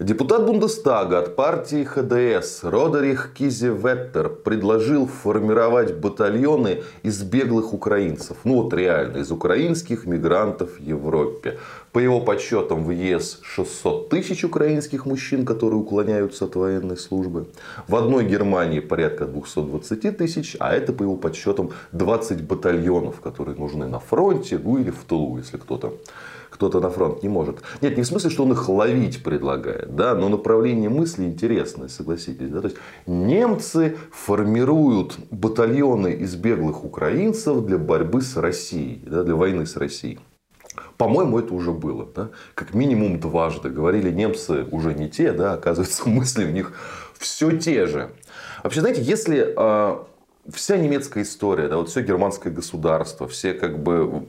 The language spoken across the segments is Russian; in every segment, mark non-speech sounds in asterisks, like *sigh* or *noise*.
Депутат Бундестага от партии ХДС Родерих Кизеветтер предложил формировать батальоны из беглых украинцев. Ну вот реально, из украинских мигрантов в Европе. По его подсчетам в ЕС 600 тысяч украинских мужчин, которые уклоняются от военной службы. В одной Германии порядка 220 тысяч, а это по его подсчетам 20 батальонов, которые нужны на фронте, ну или в тылу, если кто-то кто-то на фронт не может. Нет, не в смысле, что он их ловить предлагает, да, но направление мысли интересное, согласитесь. Да? То есть немцы формируют батальоны из беглых украинцев для борьбы с Россией, да, для войны с Россией. По-моему, это уже было. Да? Как минимум дважды. Говорили немцы уже не те, да, оказывается, *laughs* мысли в них все те же. Вообще, знаете, если э, вся немецкая история, да, вот все германское государство, все как бы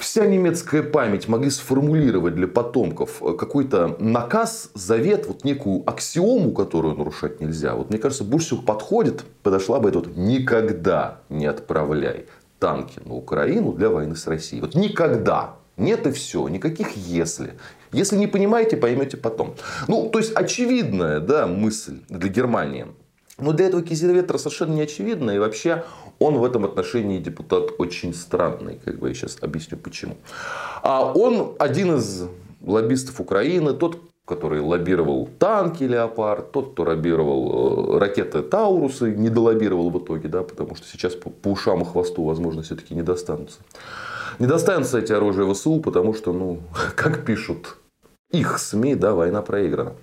вся немецкая память могли сформулировать для потомков э, какой-то наказ, завет, вот некую аксиому, которую нарушать нельзя. Вот мне кажется, больше всего подходит, подошла бы эта вот «никогда не отправляй танки на Украину для войны с Россией». Вот никогда. Нет и все. Никаких «если». Если не понимаете, поймете потом. Ну, то есть, очевидная да, мысль для Германии. Но для этого Кизельветра совершенно не очевидно. И вообще он в этом отношении депутат очень странный. Как бы я сейчас объясню почему. А он один из лоббистов Украины, тот, который лоббировал танки Леопард, тот, кто лоббировал э, ракеты Таурусы, не долоббировал в итоге, да, потому что сейчас по, по ушам и хвосту, возможно, все-таки не достанутся. Не достанутся эти оружия ВСУ, потому что, ну, *laughs* как пишут их СМИ, да, война проиграна.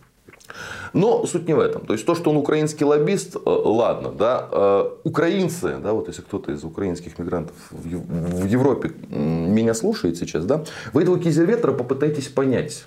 Но суть не в этом. То есть то, что он украинский лоббист, э, ладно, да, э, украинцы, да, вот если кто-то из украинских мигрантов в Европе меня слушает сейчас, да, вы этого Кизельветра попытайтесь понять.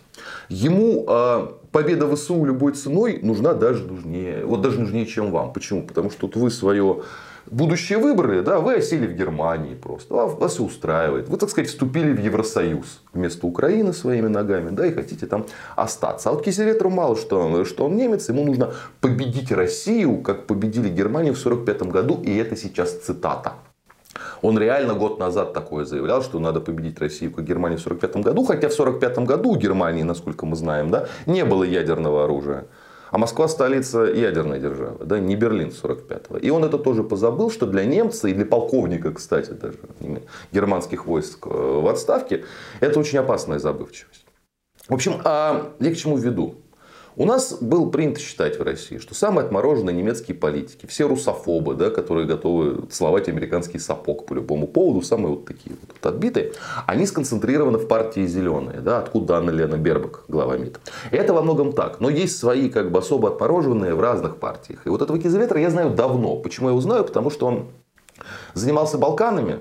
Ему э, победа ВСУ любой ценой нужна даже нужнее, вот даже нужнее, чем вам. Почему? Потому что вот вы свое будущие выборы, да, вы осели в Германии просто, вас все устраивает. Вы, так сказать, вступили в Евросоюз вместо Украины своими ногами, да, и хотите там остаться. А вот Кизеветру мало что, что он немец, ему нужно победить Россию, как победили Германию в 1945 году, и это сейчас цитата. Он реально год назад такое заявлял, что надо победить Россию, как Германию в 1945 году. Хотя в 1945 году у Германии, насколько мы знаем, да, не было ядерного оружия. А Москва столица ядерной державы, да, не Берлин 45-го. И он это тоже позабыл, что для немца и для полковника, кстати, даже германских войск э, в отставке, это очень опасная забывчивость. В общем, а я к чему веду? У нас было принято считать в России, что самые отмороженные немецкие политики, все русофобы, да, которые готовы целовать американский сапог по любому поводу, самые вот такие вот, вот отбитые, они сконцентрированы в партии «Зеленые», да, откуда Анна Лена Бербак, глава МИД. Это во многом так. Но есть свои как бы особо отмороженные в разных партиях. И вот этого Кизеветра я знаю давно. Почему я его знаю? Потому что он занимался Балканами,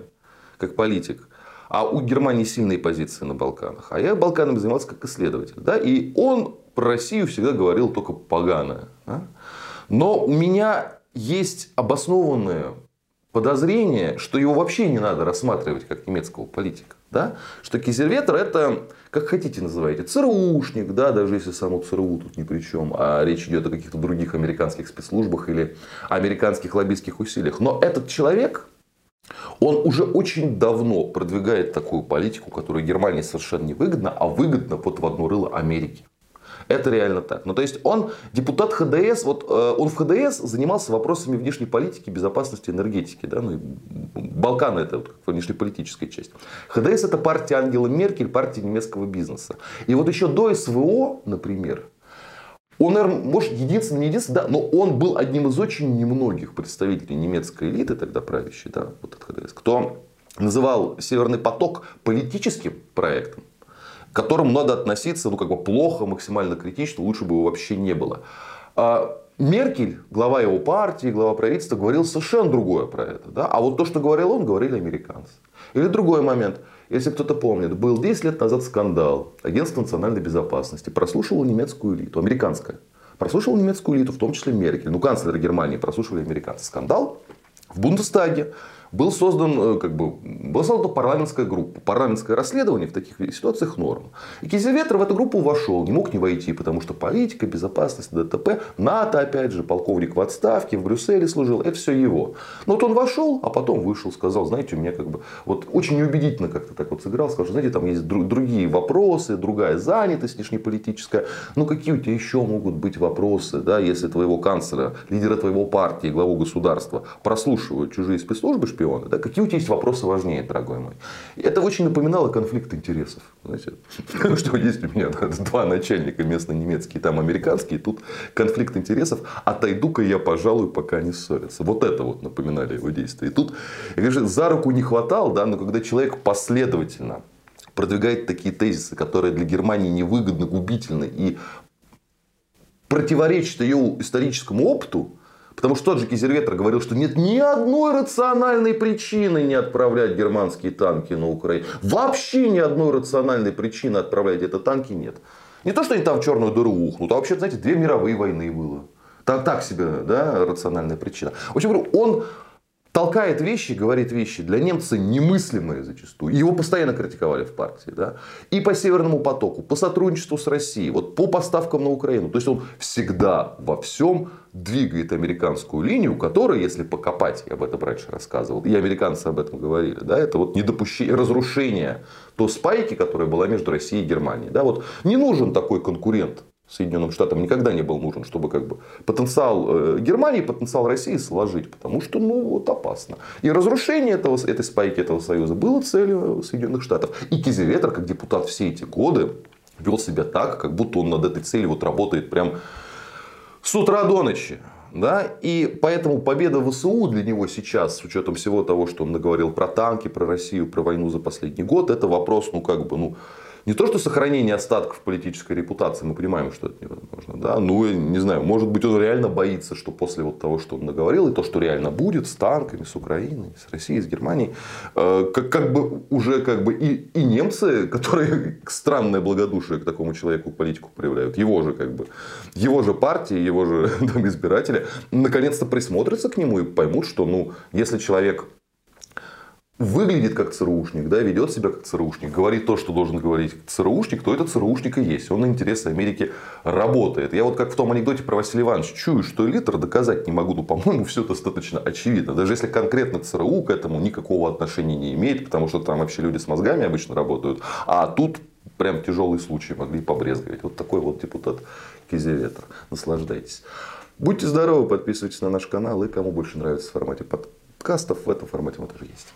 как политик. А у Германии сильные позиции на Балканах. А я Балканами занимался как исследователь. Да? И он про Россию всегда говорил только поганое. Да? Но у меня есть обоснованное подозрение, что его вообще не надо рассматривать как немецкого политика. Да? Что Кизельветер это, как хотите называйте, ЦРУшник, да, даже если само ЦРУ тут ни при чем, а речь идет о каких-то других американских спецслужбах или американских лоббистских усилиях. Но этот человек, он уже очень давно продвигает такую политику, которая Германии совершенно не выгодна, а выгодна вот в одно рыло Америки. Это реально так. Ну, то есть он депутат ХДС, вот э, он в ХДС занимался вопросами внешней политики, безопасности, энергетики. Да? Ну, Балканы это вот, внешнеполитическая часть. ХДС это партия Ангелы Меркель, партия немецкого бизнеса. И вот еще до СВО, например, он, может, единственный, не единственный, да, но он был одним из очень немногих представителей немецкой элиты, тогда правящей, да, вот от ХДС, кто называл Северный поток политическим проектом, к которому надо относиться, ну, как бы плохо, максимально критично, лучше бы его вообще не было. А Меркель, глава его партии, глава правительства, говорил совершенно другое про это. Да? А вот то, что говорил он, говорили американцы. Или другой момент. Если кто-то помнит, был 10 лет назад скандал. Агентство национальной безопасности прослушивало немецкую элиту, американская. Прослушивал немецкую элиту, в том числе Меркель. Ну, канцлер Германии прослушивали американцы. Скандал в Бундестаге. Был создан, э, как бы, была создана парламентская группа. Парламентское расследование в таких ситуациях норм. И Кизеветр в эту группу вошел, не мог не войти, потому что политика, безопасность, ДТП, НАТО, опять же, полковник в отставке, в Брюсселе служил, это все его. Но вот он вошел, а потом вышел, сказал, знаете, у меня как бы, вот очень неубедительно как-то так вот сыграл, сказал, что, знаете, там есть другие вопросы, другая занятость внешнеполитическая, ну какие у тебя еще могут быть вопросы, да, если твоего канцлера, лидера твоего партии, главу государства прослушивают чужие спецслужбы, шпионы, да, какие у тебя есть вопросы важнее, дорогой мой. И это очень напоминало конфликт интересов. Знаете, *laughs* что есть у меня *laughs* два начальника местно немецкие, там американские, тут конфликт интересов, отойду-ка я, пожалуй, пока не ссорятся. Вот это вот напоминали его действия. И тут, я говорю, за руку не хватал, да, но когда человек последовательно продвигает такие тезисы, которые для Германии невыгодны, губительны и противоречат ее историческому опыту, Потому что тот же Кизельветер говорил, что нет ни одной рациональной причины не отправлять германские танки на Украину. Вообще ни одной рациональной причины отправлять это танки нет. Не то, что они там в черную дыру ухнут, а вообще, знаете, две мировые войны было. Так, так себе, да, рациональная причина. В общем, говорю, он толкает вещи, говорит вещи для немца немыслимые зачастую. Его постоянно критиковали в партии. Да? И по Северному потоку, по сотрудничеству с Россией, вот по поставкам на Украину. То есть он всегда во всем двигает американскую линию, которая, если покопать, я об этом раньше рассказывал, и американцы об этом говорили, да, это вот недопущение, разрушение той спайки, которая была между Россией и Германией. Да, вот не нужен такой конкурент Соединенным Штатам никогда не был нужен, чтобы как бы потенциал э, Германии, потенциал России сложить, потому что ну вот опасно. И разрушение этого, этой спайки, этого союза было целью Соединенных Штатов. И Кизеветер, как депутат все эти годы, вел себя так, как будто он над этой целью вот работает прям с утра до ночи. Да? И поэтому победа ВСУ для него сейчас, с учетом всего того, что он наговорил про танки, про Россию, про войну за последний год, это вопрос, ну как бы, ну, не то, что сохранение остатков политической репутации, мы понимаем, что это невозможно. Да? Ну, не знаю, может быть, он реально боится, что после вот того, что он наговорил, и то, что реально будет с танками, с Украиной, с Россией, с Германией, э, как, как бы уже как бы и, и немцы, *laughs* которые странное благодушие к такому человеку политику проявляют, его же как бы, его же партии, его же *laughs* там, избиратели, наконец-то присмотрятся к нему и поймут, что ну, если человек выглядит как ЦРУшник, да, ведет себя как ЦРУшник, говорит то, что должен говорить ЦРУшник, то это ЦРУшник и есть. Он на интересы Америки работает. Я вот как в том анекдоте про Василия Ивановича чую, что элитр доказать не могу, но, по-моему, все достаточно очевидно. Даже если конкретно ЦРУ к этому никакого отношения не имеет, потому что там вообще люди с мозгами обычно работают, а тут прям тяжелый случай могли побрезговать. Вот такой вот депутат Кизеветр. Наслаждайтесь. Будьте здоровы, подписывайтесь на наш канал. И кому больше нравится в формате подкастов, в этом формате мы тоже есть.